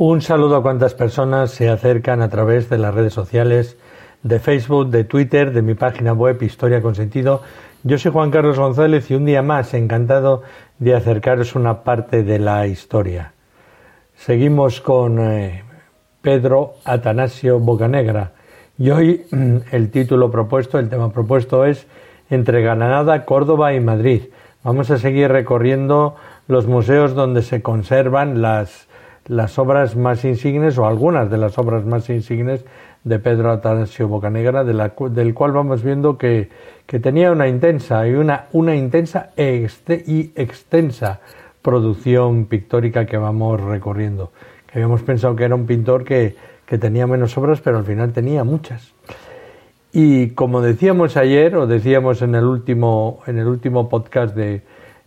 Un saludo a cuantas personas se acercan a través de las redes sociales de Facebook, de Twitter, de mi página web Historia con Sentido. Yo soy Juan Carlos González y un día más encantado de acercaros una parte de la historia. Seguimos con eh, Pedro Atanasio Bocanegra y hoy el título propuesto, el tema propuesto es Entre Granada, Córdoba y Madrid. Vamos a seguir recorriendo los museos donde se conservan las, las obras más insignes o algunas de las obras más insignes de Pedro Atanasio Bocanegra, del cual vamos viendo que, que, tenía una intensa y una, una intensa y extensa producción pictórica que vamos recorriendo. Que habíamos pensado que era un pintor que, que tenía menos obras, pero al final tenía muchas. Y como decíamos ayer, o decíamos en el último, en el último podcast de,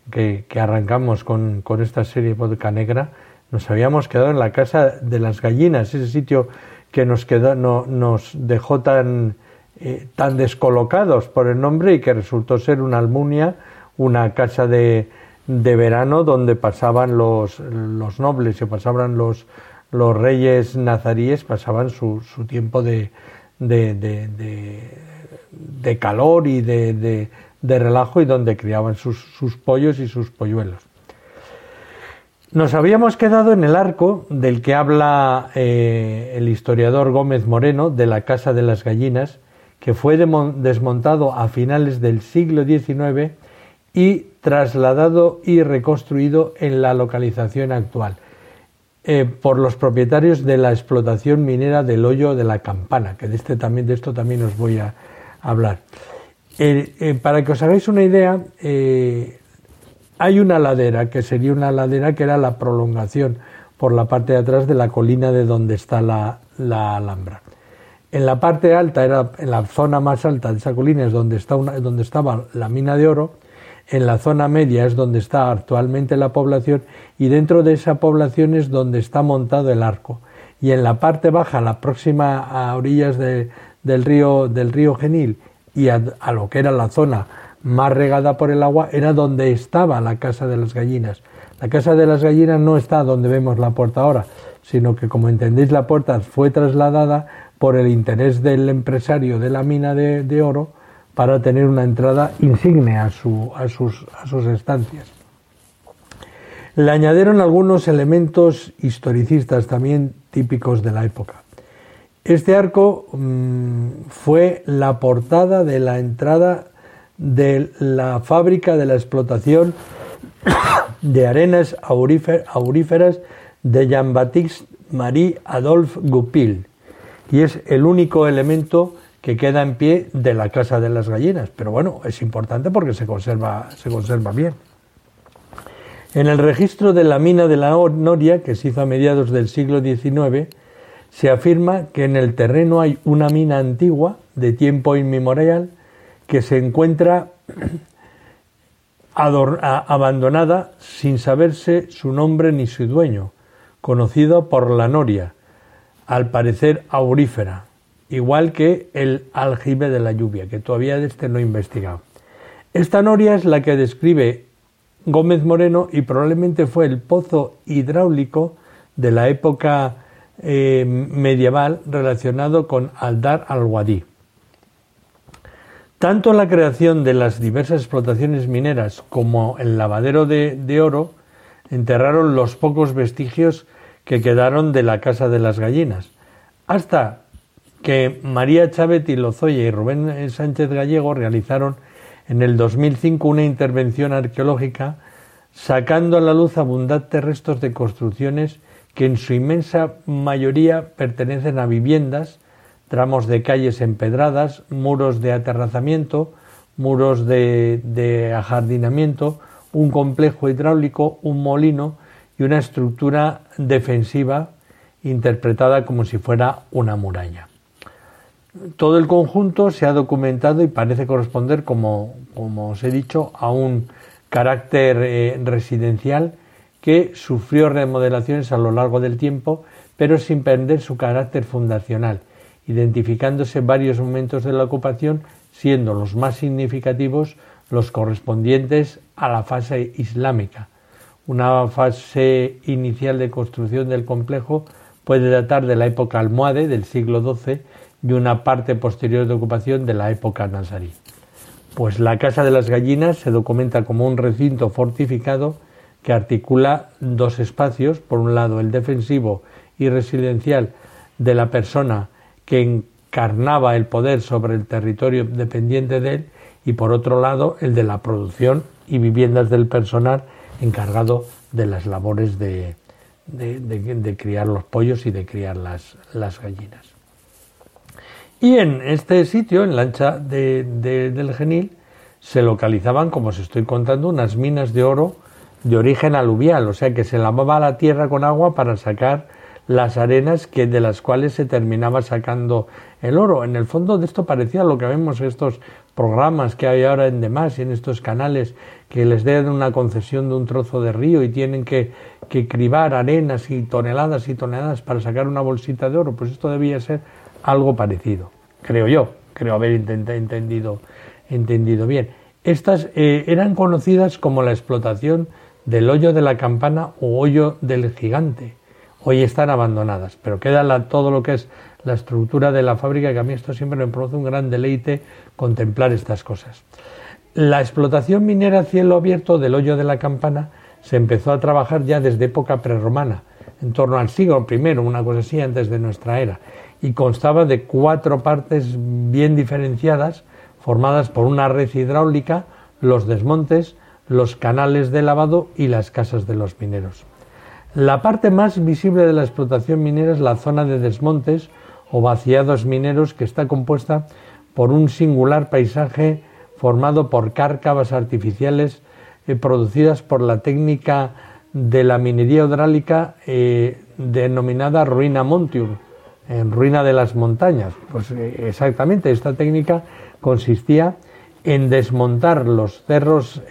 que, que arrancamos con, con, esta serie Vodka Negra, nos habíamos quedado en la Casa de las Gallinas, ese sitio que nos, quedó, no, nos dejó tan, eh, tan descolocados por el nombre y que resultó ser una almunia, una casa de, de verano donde pasaban los, los nobles y pasaban los, los reyes nazaríes, pasaban su, su tiempo de, de, calor y de, relajo y donde criaban sus pollos y sus polluelos. Nos habíamos quedado en el arco del que habla eh, el historiador Gómez Moreno de la Casa de las Gallinas, que fue desmontado a finales del siglo XIX y trasladado y reconstruido en la localización actual eh, por los propietarios de la explotación minera del hoyo de la campana, que de, este también, de esto también os voy a hablar. Eh, para que os hagáis una idea, hay una ladera, que sería una ladera que era la prolongación por la parte de atrás de la colina de donde está la, Alhambra. En la parte alta, era en la zona más alta de esa colina es donde, está donde estaba la mina de oro, en la zona media es donde está actualmente la población y dentro de esa población es donde está montado el arco. Y en la parte baja, la próxima a orillas del, río, del río Genil y a, lo que era la zona más regada por el agua, era donde estaba la casa de las gallinas. La casa de las gallinas no está donde vemos la puerta ahora, sino que como entendéis la puerta fue trasladada por el interés del empresario de la mina de oro para tener una entrada insigne a, su, a, sus, a sus estancias. Le añadieron algunos elementos historicistas también típicos de la época. Este arco mmm, fue la portada de la entrada de la fábrica de la explotación de arenas auríferas de Jean-Baptiste Marie Adolphe Goupil y es el único elemento que queda en pie de la Casa de las Gallinas. Pero bueno, es importante porque se conserva, se conserva bien. En el registro de la mina de la Noria, que se hizo a mediados del siglo XIX, se afirma que en el terreno hay una mina antigua de tiempo inmemorial que se encuentra abandonada sin saberse su nombre ni su dueño, conocido por la Noria, al parecer aurífera, igual que el aljibe de la lluvia, que todavía este no he investigado. Esta noria es la que describe Gómez Moreno y probablemente fue el pozo hidráulico de la época eh, medieval relacionado con Aldar al-Wadi. Tanto la creación de las diversas explotaciones mineras como el lavadero de, oro enterraron los pocos vestigios que quedaron de la Casa de las Gallinas, hasta que María Chávez Lozoya y Rubén Sánchez Gallego realizaron en el 2005 una intervención arqueológica sacando a la luz abundantes restos de construcciones que en su inmensa mayoría pertenecen a viviendas, tramos de calles empedradas, muros de aterrazamiento, muros de, ajardinamiento, un complejo hidráulico, un molino y una estructura defensiva interpretada como si fuera una muralla. Todo el conjunto se ha documentado y parece corresponder, como, os he dicho, a un carácter eh, residencial que sufrió remodelaciones a lo largo del tiempo, pero sin perder su carácter fundacional, identificándose varios momentos de la ocupación, siendo los más significativos los correspondientes a la fase islámica. Una fase inicial de construcción del complejo puede datar de la época almohade del siglo XII y una parte posterior de ocupación de la época nazarí. Pues la Casa de las Gallinas se documenta como un recinto fortificado que articula dos espacios, por un lado el defensivo y residencial de la persona que encarnaba el poder sobre el territorio dependiente de él y por otro lado el de la producción y viviendas del personal encargado de las labores de, de, criar los pollos y de criar las, las, gallinas. Y en este sitio, en la ancha del Genil, se localizaban, como os estoy contando, unas minas de oro de origen aluvial, o sea que se lavaba la tierra con agua para sacar las arenas que de las cuales se terminaba sacando el oro. En el fondo de esto parecía lo que vemos en estos programas que hay ahora en demás y en estos canales que les den una concesión de un trozo de río y tienen que, que cribar arenas y toneladas y toneladas para sacar una bolsita de oro. Pues esto debía ser algo parecido, creo yo, creo haber entendido, entendido bien. Estas eh, eran conocidas como la explotación del hoyo de la campana o hoyo del gigante. Hoy están abandonadas, pero queda todo lo que es la estructura de la fábrica, que a mí esto siempre me produce un gran deleite contemplar estas cosas. La explotación minera a cielo abierto del hoyo de la campana se empezó a trabajar ya desde época prerromana, en torno al siglo I, una cosa así, antes de nuestra era, y constaba de cuatro partes bien diferenciadas, formadas por una red hidráulica, los desmontes, los canales de lavado y las casas de los mineros. La parte más visible de la explotación minera es la zona de desmontes o vaciados mineros que está compuesta por un singular paisaje formado por cárcavas artificiales eh, producidas por la técnica de la minería hidráulica eh, denominada ruina montium, en ruina de las montañas. Pues eh, exactamente, esta técnica consistía en desmontar los cerros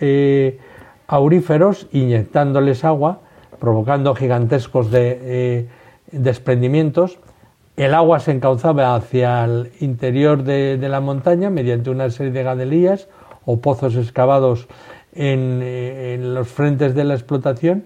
auríferos inyectándoles agua, provocando gigantescos de, eh, desprendimientos. El agua se encauzaba hacia el interior de, la montaña mediante una serie de gadelías o pozos excavados en, eh, en los frentes de la explotación.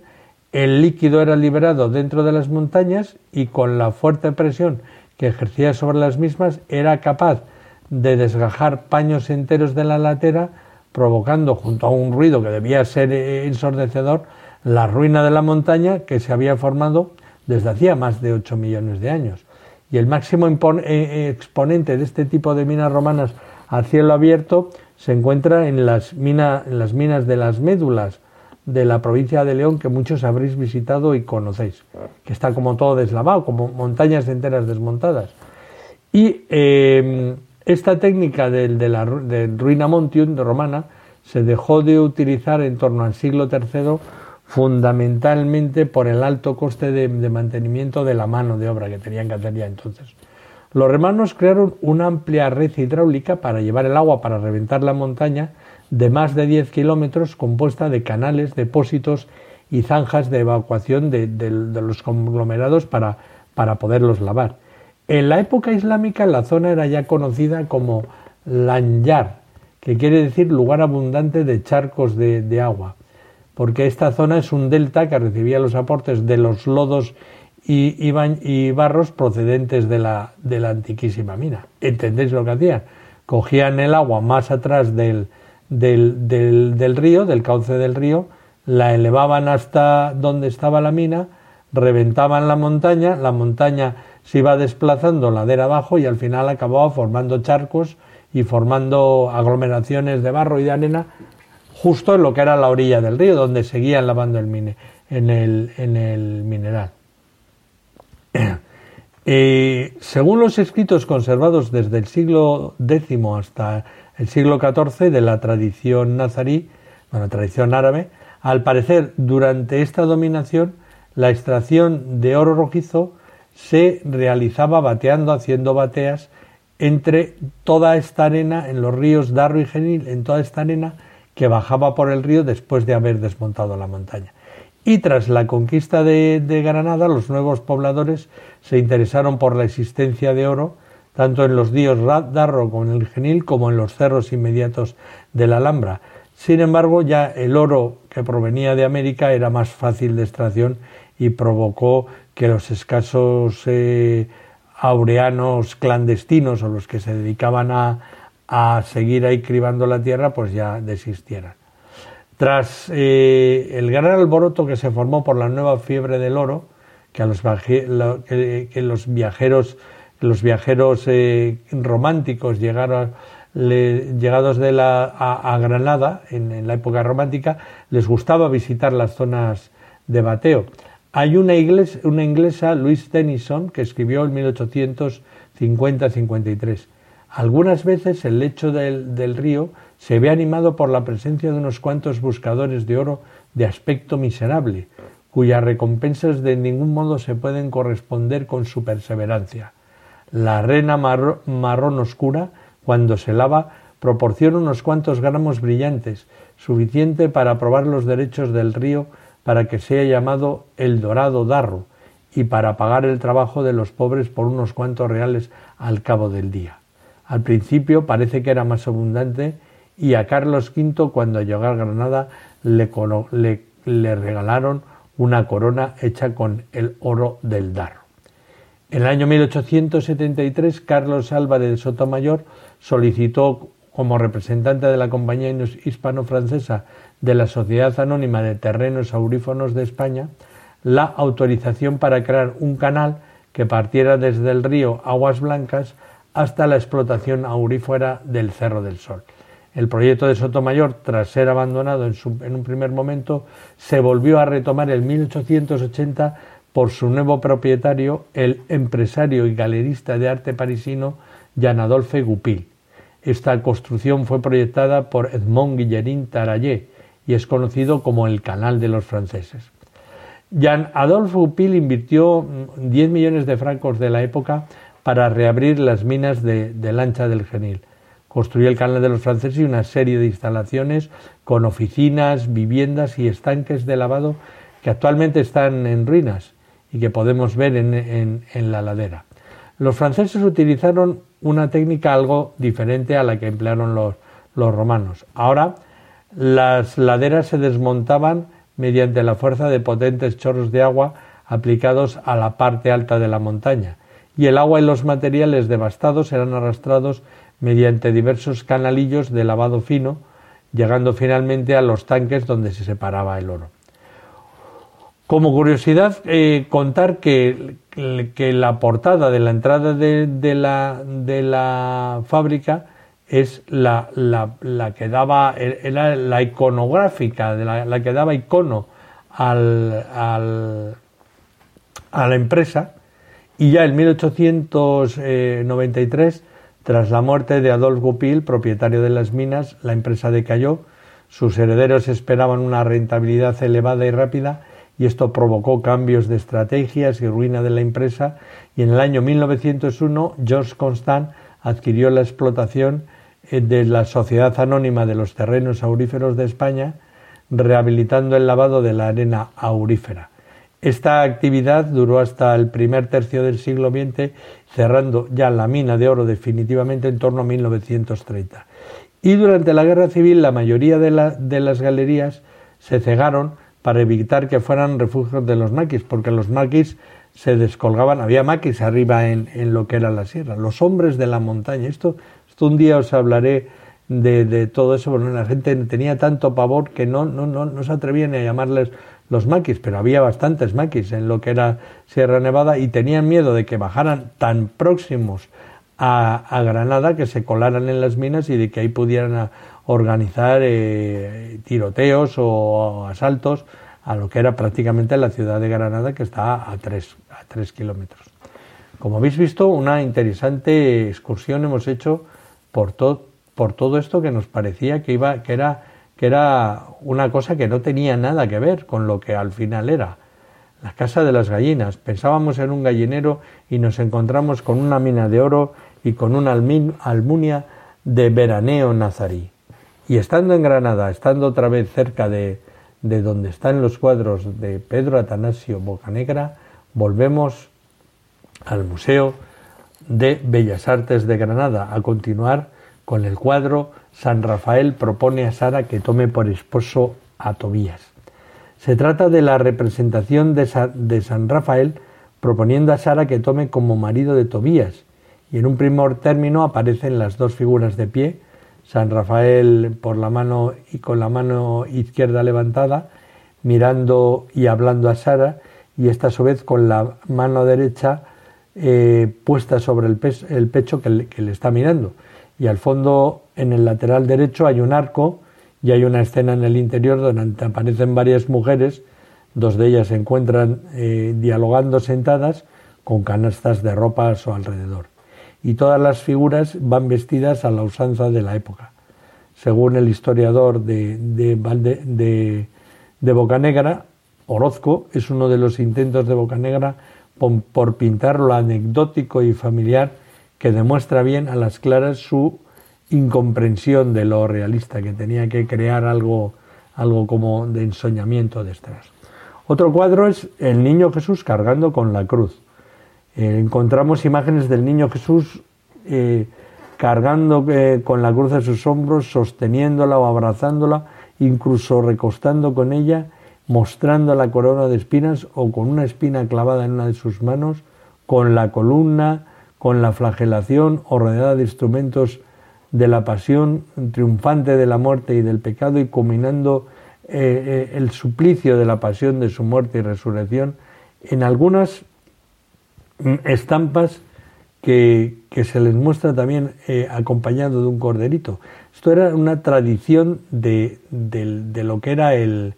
El líquido era liberado dentro de las montañas y con la fuerte presión que ejercía sobre las mismas era capaz de desgajar paños enteros de la latera, provocando, junto a un ruido que debía ser ensordecedor, la ruina de la montaña que se había formado desde hacía más de 8 millones de años. Y el máximo eh, eh, exponente de este tipo de minas romanas a cielo abierto se encuentra en las, en las minas de las médulas de la provincia de León que muchos habréis visitado y conocéis, que está como todo deslavado, como montañas enteras desmontadas. Y eh, esta técnica de, la ruina montium romana se dejó de utilizar en torno al siglo III fundamentalmente por el alto coste de, mantenimiento de la mano de obra que tenían que hacer ya entonces. Los romanos crearon una amplia red hidráulica para llevar el agua para reventar la montaña de más de 10 kilómetros compuesta de canales, depósitos y zanjas de evacuación de, los conglomerados para, para poderlos lavar. En la época islámica la zona era ya conocida como Lanyar, que quiere decir lugar abundante de charcos de, agua, porque esta zona es un delta que recibía los aportes de los lodos y, barros procedentes de la, de la, antiquísima mina. ¿Entendéis lo que hacían? Cogían el agua más atrás del, del, del río, del cauce del río, la elevaban hasta donde estaba la mina, reventaban la montaña, la montaña se iba desplazando ladera abajo y al final acababa formando charcos y formando aglomeraciones de barro y de arena justo en lo que era la orilla del río donde seguían lavando el mine, en, el, mineral. Eh, según los escritos conservados desde el siglo X hasta el siglo XIV de la tradición nazarí, la tradición árabe, al parecer durante esta dominación La extracción de oro rojizo se realizaba bateando, haciendo bateas entre toda esta arena, en los ríos Darro y Genil, en toda esta arena que bajaba por el río después de haber desmontado la montaña. Y tras la conquista de, Granada, los nuevos pobladores se interesaron por la existencia de oro, tanto en los ríos Darro como en el Genil, como en los cerros inmediatos de la Alhambra. Sin embargo, ya el oro que provenía de América era más fácil de extracción y provocó que los escasos eh, aureanos clandestinos o los que se dedicaban a, seguir ahí cribando la tierra, pues ya desistieran. Tras eh, el gran alboroto que se formó por la nueva fiebre del oro, que, a los, que, los viajeros, los viajeros eh, románticos llegaron, llegados de la, a, Granada en, la época romántica, les gustaba visitar las zonas de bateo. Hay una, una inglesa, Louise Tennyson, que escribió en 1850-53. Algunas veces el lecho del, río se ve animado por la presencia de unos cuantos buscadores de oro de aspecto miserable, cuyas recompensas de ningún modo se pueden corresponder con su perseverancia. La arena marrón oscura, cuando se lava, proporciona unos cuantos gramos brillantes, suficiente para probar los derechos del río para que sea llamado el dorado darro y para pagar el trabajo de los pobres por unos cuantos reales al cabo del día. Al principio parece que era más abundante y a Carlos V cuando llegó a Granada le, regalaron una corona hecha con el oro del darro. En el año 1873 Carlos Álvarez de Sotomayor solicitó como representante de la Compañía Hispano-Francesa de la Sociedad Anónima de Terrenos Aurífonos de España la autorización para crear un canal que partiera desde el río Aguas Blancas hasta la explotación aurífera del Cerro del Sol. El proyecto de Sotomayor, tras ser abandonado en, un primer momento, se volvió a retomar en 1880 por su nuevo propietario, el empresario y galerista de arte parisino Jean Adolphe Goupil. Esta construcción fue proyectada por Edmond Guillerin Tarayé, y es conocido como el Canal de los Franceses. Jean Adolphe Goupil invirtió 10 millones de francos de la época para reabrir las minas de, de Lancha del Genil. Construyó el Canal de los Franceses y una serie de instalaciones con oficinas, viviendas y estanques de lavado que actualmente están en ruinas y que podemos ver en, la ladera. Los franceses utilizaron una técnica algo diferente a la que emplearon los romanos. Ahora las laderas se desmontaban mediante la fuerza de potentes chorros de agua aplicados a la parte alta de la montaña, y el agua y los materiales devastados eran arrastrados mediante diversos canalillos de lavado fino, llegando finalmente a los tanques donde se separaba el oro. Como curiosidad, eh, contar que, la portada de la entrada de, la, de la fábrica es la, que daba, era la iconográfica, de la, que daba icono al, a la empresa y ya en 1893, tras la muerte de Adolf Goupil, propietario de las minas, la empresa decayó, sus herederos esperaban una rentabilidad elevada y rápida y esto provocó cambios de estrategias y ruina de la empresa y en el año 1901 George Constant adquirió la explotación eh, de la Sociedad Anónima de los Terrenos Auríferos de España, rehabilitando el lavado de la arena aurífera. Esta actividad duró hasta el primer tercio del siglo XX, cerrando ya la mina de oro definitivamente en torno a 1930. Y durante la Guerra Civil la mayoría de, las galerías se cegaron para evitar que fueran refugios de los maquis, porque los maquis se descolgaban, había maquis arriba en, lo que era la sierra, los hombres de la montaña. Esto un día os hablaré de, todo eso, porque la gente tenía tanto pavor que no, no, no se atrevían a llamarles los maquis, pero había bastantes maquis en lo que era Sierra Nevada y tenían miedo de que bajaran tan próximos a, Granada que se colaran en las minas y de que ahí pudieran organizar eh, tiroteos o asaltos a lo que era prácticamente la ciudad de Granada que está a tres, a tres kilómetros. Como habéis visto, una interesante excursión hemos hecho por, por todo esto que nos parecía que, iba, que, era, que era una cosa que no tenía nada que ver con lo que al final era. la casa de las gallinas. Pensábamos en un gallinero y nos encontramos con una mina de oro y con una almunia de veraneo nazarí. Y estando en Granada, estando otra vez cerca de, de donde están los cuadros de Pedro Atanasio Bocanegra, volvemos al Museo de Bellas Artes de Granada a continuar con el cuadro San Rafael propone a Sara que tome por esposo a Tobías. Se trata de la representación de, San Rafael proponiendo a Sara que tome como marido de Tobías, y en un primer término aparecen las dos figuras de pie, San Rafael por la mano y con la mano izquierda levantada, mirando y hablando a Sara, y esta a su vez con la mano derecha eh, puesta sobre el, pecho que le está mirando. Y al fondo, en el lateral derecho, hay un arco y hay una escena en el interior donde aparecen varias mujeres, dos de ellas se encuentran eh, dialogando sentadas con canastas de ropa a su alrededor. Y todas las figuras van vestidas a la usanza de la época. Según el historiador de, de, de, Bocanegra, Orozco es uno de los intentos de Bocanegra por pintar lo anecdótico y familiar que demuestra bien a las claras su incomprensión de lo realista, que tenía que crear algo, algo como de ensoñamiento detrás. Otro cuadro es el niño Jesús cargando con la cruz. Eh, encontramos imágenes del niño Jesús eh, cargando eh, con la cruz a sus hombros, sosteniéndola o abrazándola, incluso recostando con ella, mostrando la corona de espinas o con una espina clavada en una de sus manos, con la columna, con la flagelación o rodeada de instrumentos de la pasión triunfante de la muerte y del pecado y combinando eh, eh, el suplicio de la pasión de su muerte y resurrección en algunas mm, estampas que, se les muestra también eh, acompañado de un corderito. Esto era una tradición de, lo que era el,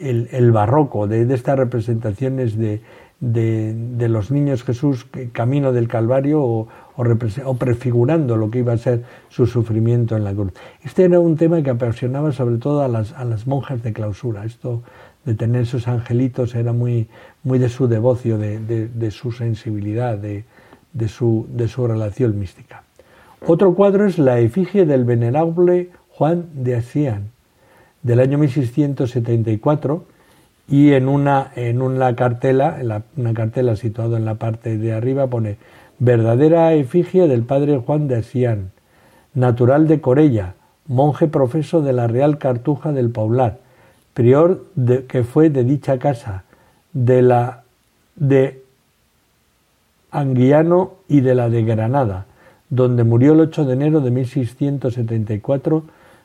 el, barroco, de, estas representaciones de, de, los niños Jesús camino del Calvario o, o, prefigurando lo que iba a ser su sufrimiento en la cruz. Este era un tema que apasionaba sobre todo a las, a las monjas de clausura. Esto de tener esos angelitos era muy, muy de su devocio, de, de, su sensibilidad, de, de, su, de su relación mística. Otro cuadro es la efigie del venerable Juan de Asián, del año 1674, y en una, en una cartela, en una cartela situada en la parte de arriba, pone verdadera efigie del padre Juan de Asián, natural de Corella, monje profeso de la Real Cartuja del Paular, prior que fue de dicha casa, de la de Anguiano y de la de Granada, donde murió el 8 de enero de 1674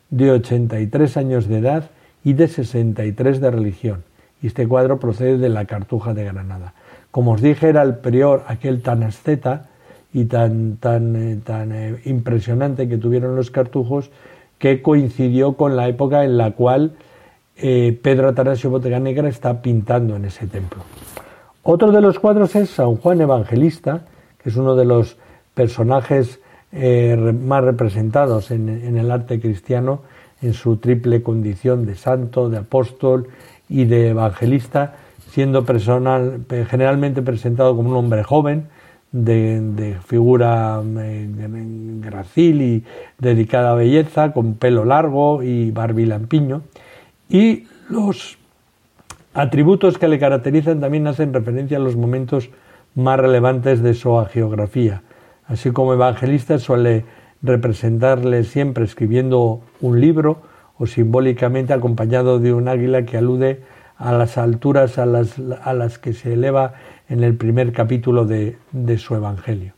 de 83 años de edad y de 63 de religión. Y este cuadro procede de la Cartuja de Granada. Como os dije, era el prior, aquel tan asceta y tan, tan, eh, tan eh, impresionante que tuvieron los cartujos, que coincidió con la época en la cual eh, Pedro Atanasio Botega Negra está pintando en ese templo. Otro de los cuadros es San Juan Evangelista, que es uno de los personajes más representados en, en, el arte cristiano en su triple condición de santo, de apóstol y de evangelista, siendo personal, generalmente presentado como un hombre joven, de, figura eh, gracil y dedicada a belleza, con pelo largo y barbilampiño. Y los atributos que le caracterizan también hacen referencia a los momentos más relevantes de su geografía. Así como evangelista suele representarle siempre escribiendo un libro o simbólicamente acompañado de un águila que alude a las alturas a las, a las que se eleva en el primer capítulo de, de, su Evangelio.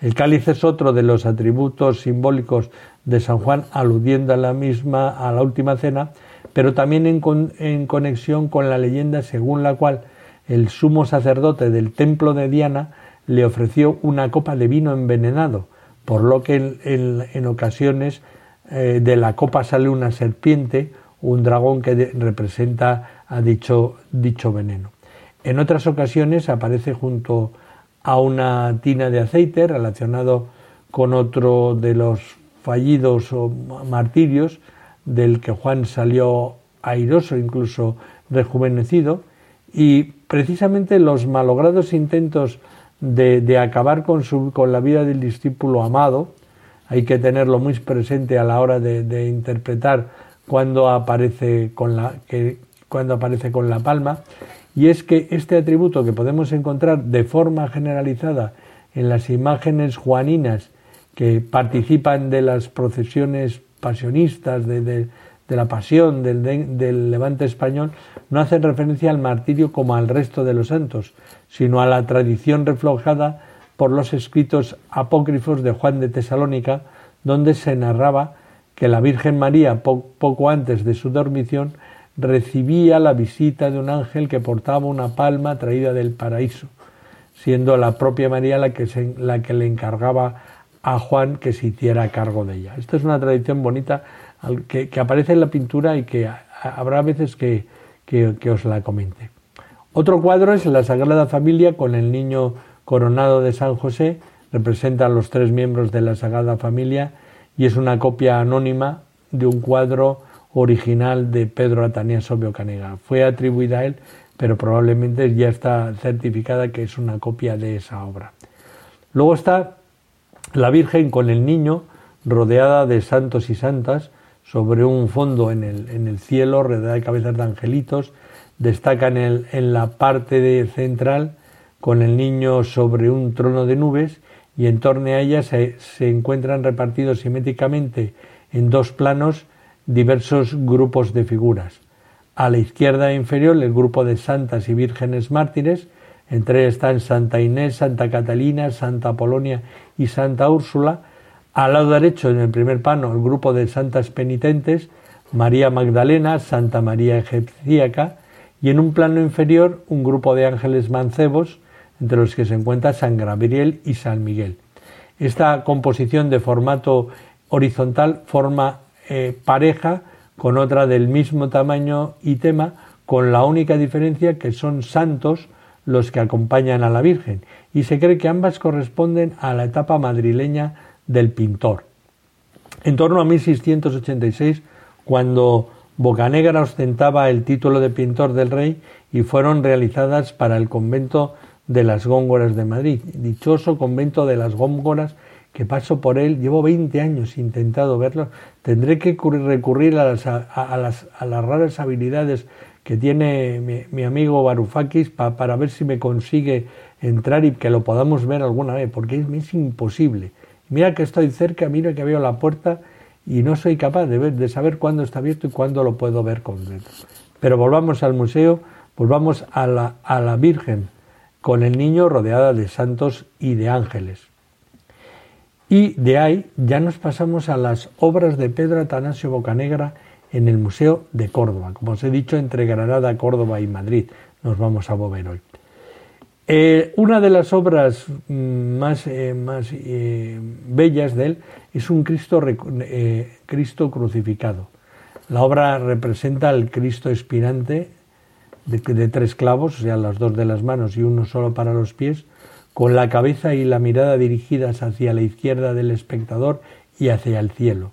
El cáliz es otro de los atributos simbólicos de San Juan, aludiendo a la misma, a la última cena, pero también en, en conexión con la leyenda según la cual el sumo sacerdote del templo de Diana le ofreció una copa de vino envenenado, por lo que en, ocasiones eh, de la copa sale una serpiente, un dragón que representa a dicho, veneno. En otras ocasiones aparece junto a una tina de aceite relacionado con otro de los fallidos o martirios del que Juan salió airoso, incluso rejuvenecido, Y precisamente los malogrados intentos de, acabar con, su, con la vida del discípulo amado, hay que tenerlo muy presente a la hora de, interpretar cuando aparece con la, cuando aparece con la palma, y es que este atributo que podemos encontrar de forma generalizada en las imágenes juaninas que participan de las procesiones pasionistas, de, la pasión del, del, levante español, no hacen referencia al martirio como al resto de los santos, sino a la tradición reflejada por los escritos apócrifos de Juan de Tesalónica, donde se narraba que la Virgen María, poco antes de su dormición, recibía la visita de un ángel que portaba una palma traída del paraíso, siendo la propia María la que, la que le encargaba a Juan que se hiciera cargo de ella. Esta es una tradición bonita que, aparece en la pintura y que habrá veces que, que os la comente. Otro cuadro es la Sagrada Familia con el niño coronado de San José, representa a los tres miembros de la Sagrada Familia y es una copia anónima de un cuadro original de Pedro Ataniaso Biocanega. Fue atribuida a él, pero probablemente ya está certificada que es una copia de esa obra. Luego está la Virgen con el niño, rodeada de santos y santas, sobre un fondo en el, en el cielo, rodeada de cabezas de angelitos. Destaca en, en la parte central con el niño sobre un trono de nubes y en torno a ella se, encuentran repartidos simétricamente en dos planos diversos grupos de figuras. A la izquierda inferior el grupo de santas y vírgenes mártires, entre ellas están Santa Inés, Santa Catalina, Santa Polonia y Santa Úrsula. Al lado derecho, en el primer plano, el grupo de santas penitentes, María Magdalena, Santa María Egipcíaca, y en un plano inferior un grupo de ángeles mancebos, entre los que se encuentra San Gabriel y San Miguel. Esta composición de formato horizontal forma eh, pareja con otra del mismo tamaño y tema, con la única diferencia que son santos los que acompañan a la Virgen, y se cree que ambas corresponden a la etapa madrileña del pintor. En torno a 1686, cuando Bocanegra ostentaba el título de pintor del rey y fueron realizadas para el convento de las Góngoras de Madrid. Dichoso convento de las Góngoras que paso por él, llevo 20 años intentado verlo, tendré que recurrir a las, a, las, a las raras habilidades que tiene mi, amigo Barufakis para ver si me consigue entrar y que lo podamos ver alguna vez, porque es, es, imposible. Mira que estoy cerca, mira que veo la puerta y no soy capaz de, ver, de saber cuándo está abierto y cuándo lo puedo ver completo. Pero volvamos al museo, volvamos a la, a la Virgen con el niño rodeada de santos y de ángeles. Y de ahí ya nos pasamos a las obras de Pedro Atanasio Bocanegra en el Museo de Córdoba. Como os he dicho, entre Granada, Córdoba y Madrid nos vamos a mover hoy. Eh, una de las obras mm, más, eh, más eh, bellas de él es un Cristo, Cristo crucificado. La obra representa al Cristo expirante de, tres clavos, o sea, las dos de las manos y uno solo para los pies, con la cabeza y la mirada dirigidas hacia la izquierda del espectador y hacia el cielo.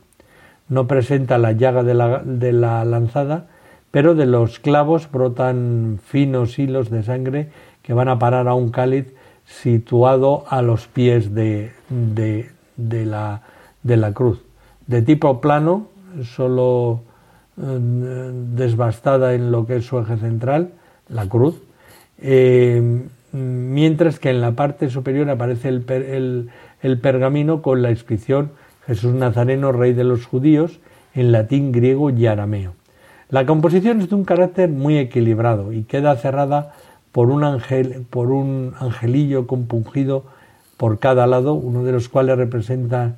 No presenta la llaga de la, de la lanzada, pero de los clavos brotan finos hilos de sangre que van a parar a un cáliz situado a los pies de, de, de, la, de la cruz. De tipo plano, solo desbastada en lo que es su eje central, la cruz, eh, mientras que en la parte superior aparece el, el, pergamino con la inscripción Jesús Nazareno, Rey de los Judíos, en latín, griego y arameo. La composición es de un carácter muy equilibrado y queda cerrada por un, por un angelillo compungido por cada lado, uno de los cuales representa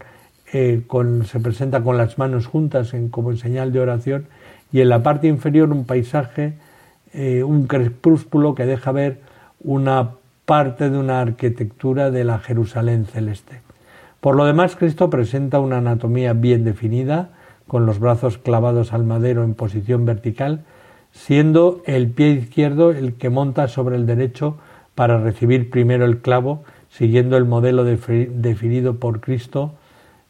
eh, se presenta con las manos juntas en, como en señal de oración y en la parte inferior un paisaje, eh, un crepúsculo que deja ver una parte de una arquitectura de la Jerusalén celeste. Por lo demás, Cristo presenta una anatomía bien definida, con los brazos clavados al madero en posición vertical, siendo el pie izquierdo el que monta sobre el derecho para recibir primero el clavo, siguiendo el modelo definido por Cristo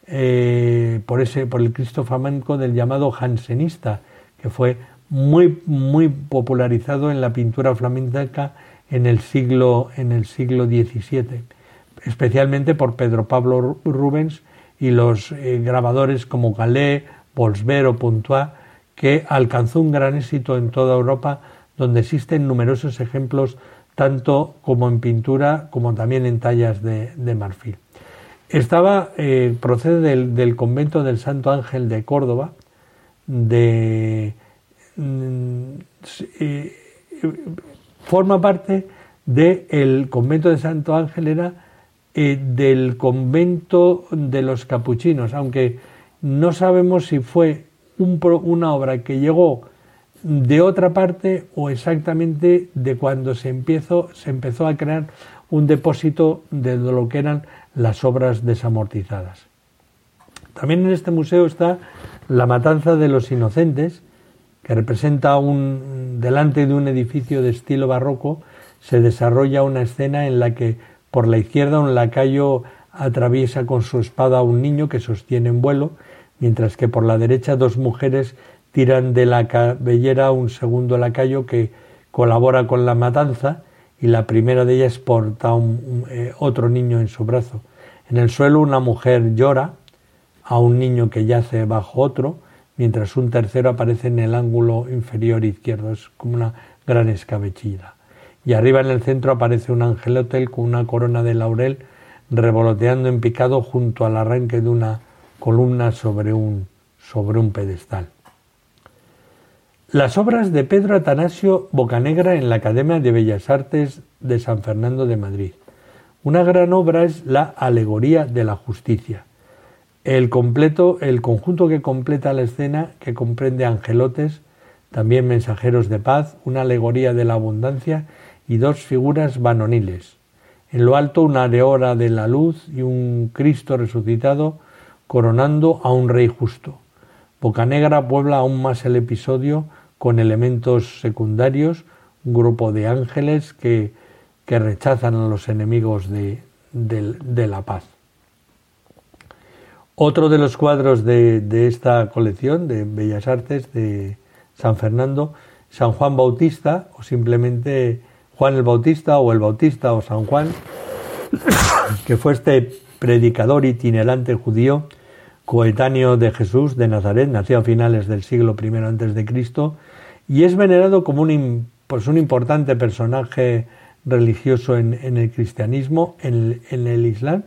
eh, por, ese, por el Cristo flamenco del llamado jansenista, que fue muy, muy popularizado en la pintura flamenca en el siglo, en el siglo XVII, especialmente por Pedro Pablo Rubens y los eh, grabadores como Galé, Bolsver o Pontois, que alcanzó un gran éxito en toda Europa, donde existen numerosos ejemplos tanto como en pintura como también en tallas de, marfil. Estaba, eh, procede del, convento del Santo Ángel de Córdoba, mm, eh, forma parte del convento de Santo Ángel, era eh, del convento de los capuchinos, aunque no sabemos si fue una obra que llegó de otra parte o exactamente de cuando se empezó, se empezó a crear un depósito de lo que eran las obras desamortizadas. También en este museo está la matanza de los inocentes, que representa un delante de un edificio de estilo barroco se desarrolla una escena en la que por la izquierda un lacayo atraviesa con su espada a un niño que sostiene en vuelo, mientras que por la derecha dos mujeres tiran de la cabellera un segundo lacayo que colabora con la matanza y la primera de ellas porta eh, otro niño en su brazo. En el suelo una mujer llora a un niño que yace bajo otro, mientras un tercero aparece en el ángulo inferior izquierdo. Es como una gran escabechida. Y arriba en el centro aparece un angelotel con una corona de laurel revoloteando en picado junto al arranque de una columna sobre un, sobre un pedestal. Las obras de Pedro Atanasio Bocanegra en la Academia de Bellas Artes de San Fernando de Madrid. Una gran obra es la Alegoría de la Justicia. El completo, el conjunto que completa la escena, que comprende angelotes, también mensajeros de paz, una alegoría de la abundancia y dos figuras vanoniles. En lo alto una areola de la luz y un Cristo resucitado coronando a un rey justo. Bocanegra puebla aún más el episodio con elementos secundarios, un grupo de ángeles que, que rechazan a los enemigos de, la paz. Otro de los cuadros de, de, esta colección de Bellas Artes de San Fernando, San Juan Bautista, o simplemente Juan el Bautista, o el Bautista, o San Juan, que fue este predicador itinerante judío, coetáneo de Jesús de Nazaret, nació a finales del siglo I de Cristo, y es venerado como un, pues un importante personaje religioso en, el cristianismo, en, el Islam,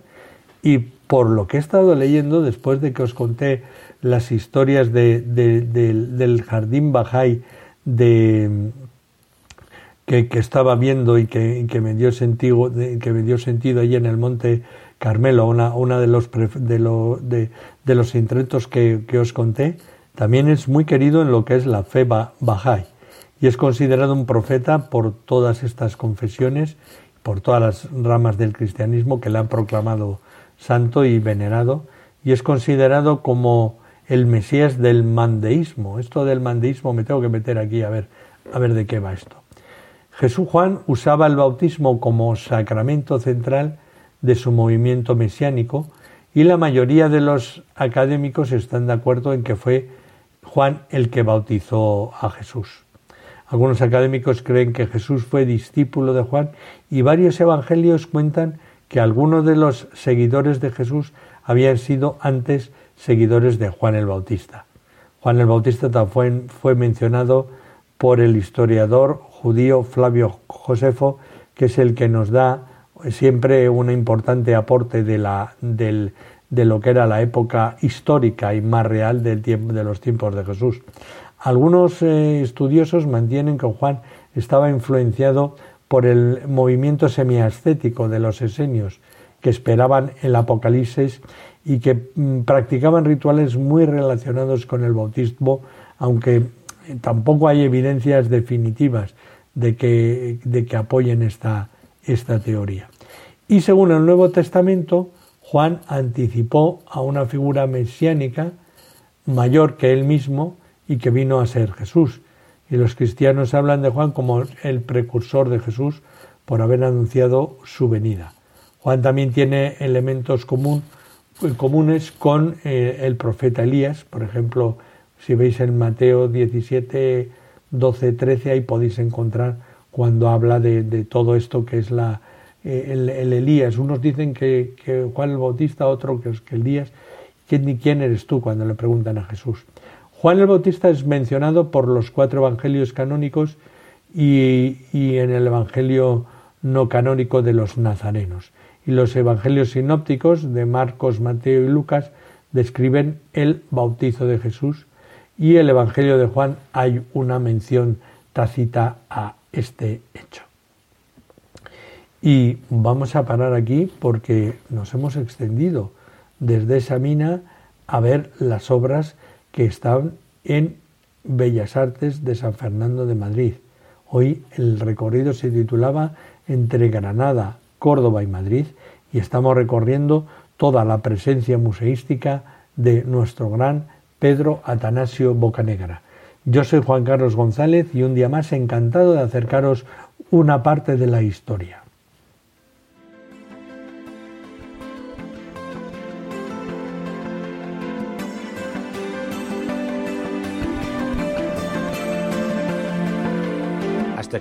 y por lo que he estado leyendo, después de que os conté las historias de, del jardín Bajay de, que, estaba viendo y que, que, me dio sentido, que me dio sentido allí en el monte Carmelo, una, una de, los, de, lo, de, los intentos que, que os conté, también es muy querido en lo que es la fe Bahá'í y es considerado un profeta por todas estas confesiones, por todas las ramas del cristianismo que le han proclamado santo y venerado, y es considerado como el Mesías del mandeísmo. Esto del mandeísmo me tengo que meter aquí a ver, a ver de qué va esto. Jesús Juan usaba el bautismo como sacramento central de su movimiento mesiánico y la mayoría de los académicos están de acuerdo en que fue Juan el que bautizó a Jesús. Algunos académicos creen que Jesús fue discípulo de Juan y varios evangelios cuentan que algunos de los seguidores de Jesús habían sido antes seguidores de Juan el Bautista. Juan el Bautista también fue mencionado por el historiador judío Flavio Josefo, que es el que nos da siempre un importante aporte de, la, del, de lo que era la época histórica y más real del tiempo, de los tiempos de Jesús. Algunos eh, estudiosos mantienen que Juan estaba influenciado por el movimiento semiascético de los esenios, que esperaban el Apocalipsis y que mm, practicaban rituales muy relacionados con el bautismo, aunque tampoco hay evidencias definitivas de que, de que apoyen esta, esta teoría. Y según el Nuevo Testamento, Juan anticipó a una figura mesiánica mayor que él mismo y que vino a ser Jesús. Y los cristianos hablan de Juan como el precursor de Jesús por haber anunciado su venida. Juan también tiene elementos comunes con eh, el profeta Elías. Por ejemplo, si veis en Mateo 17, 12, 13, ahí podéis encontrar cuando habla de, todo esto que es la, eh, el, Elías. Unos dicen que, Juan el Bautista, otro que, que Elías. ¿Quién, ¿Quién eres tú? cuando le preguntan a Jesús. Juan el Bautista es mencionado por los cuatro evangelios canónicos y, y en el evangelio no canónico de los nazarenos. Y los evangelios sinópticos de Marcos, Mateo y Lucas describen el bautizo de Jesús y el evangelio de Juan hay una mención tácita a este hecho. Y vamos a parar aquí porque nos hemos extendido desde esa mina a ver las obras que están en Bellas Artes de San Fernando de Madrid. Hoy el recorrido se titulaba Entre Granada, Córdoba y Madrid y estamos recorriendo toda la presencia museística de nuestro gran Pedro Atanasio Bocanegra. Yo soy Juan Carlos González y un día más encantado de acercaros una parte de la historia.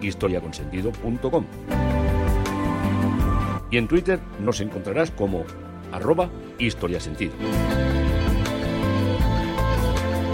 www.historiaconsentido.com. Y en Twitter nos encontrarás como arroba historiasentido.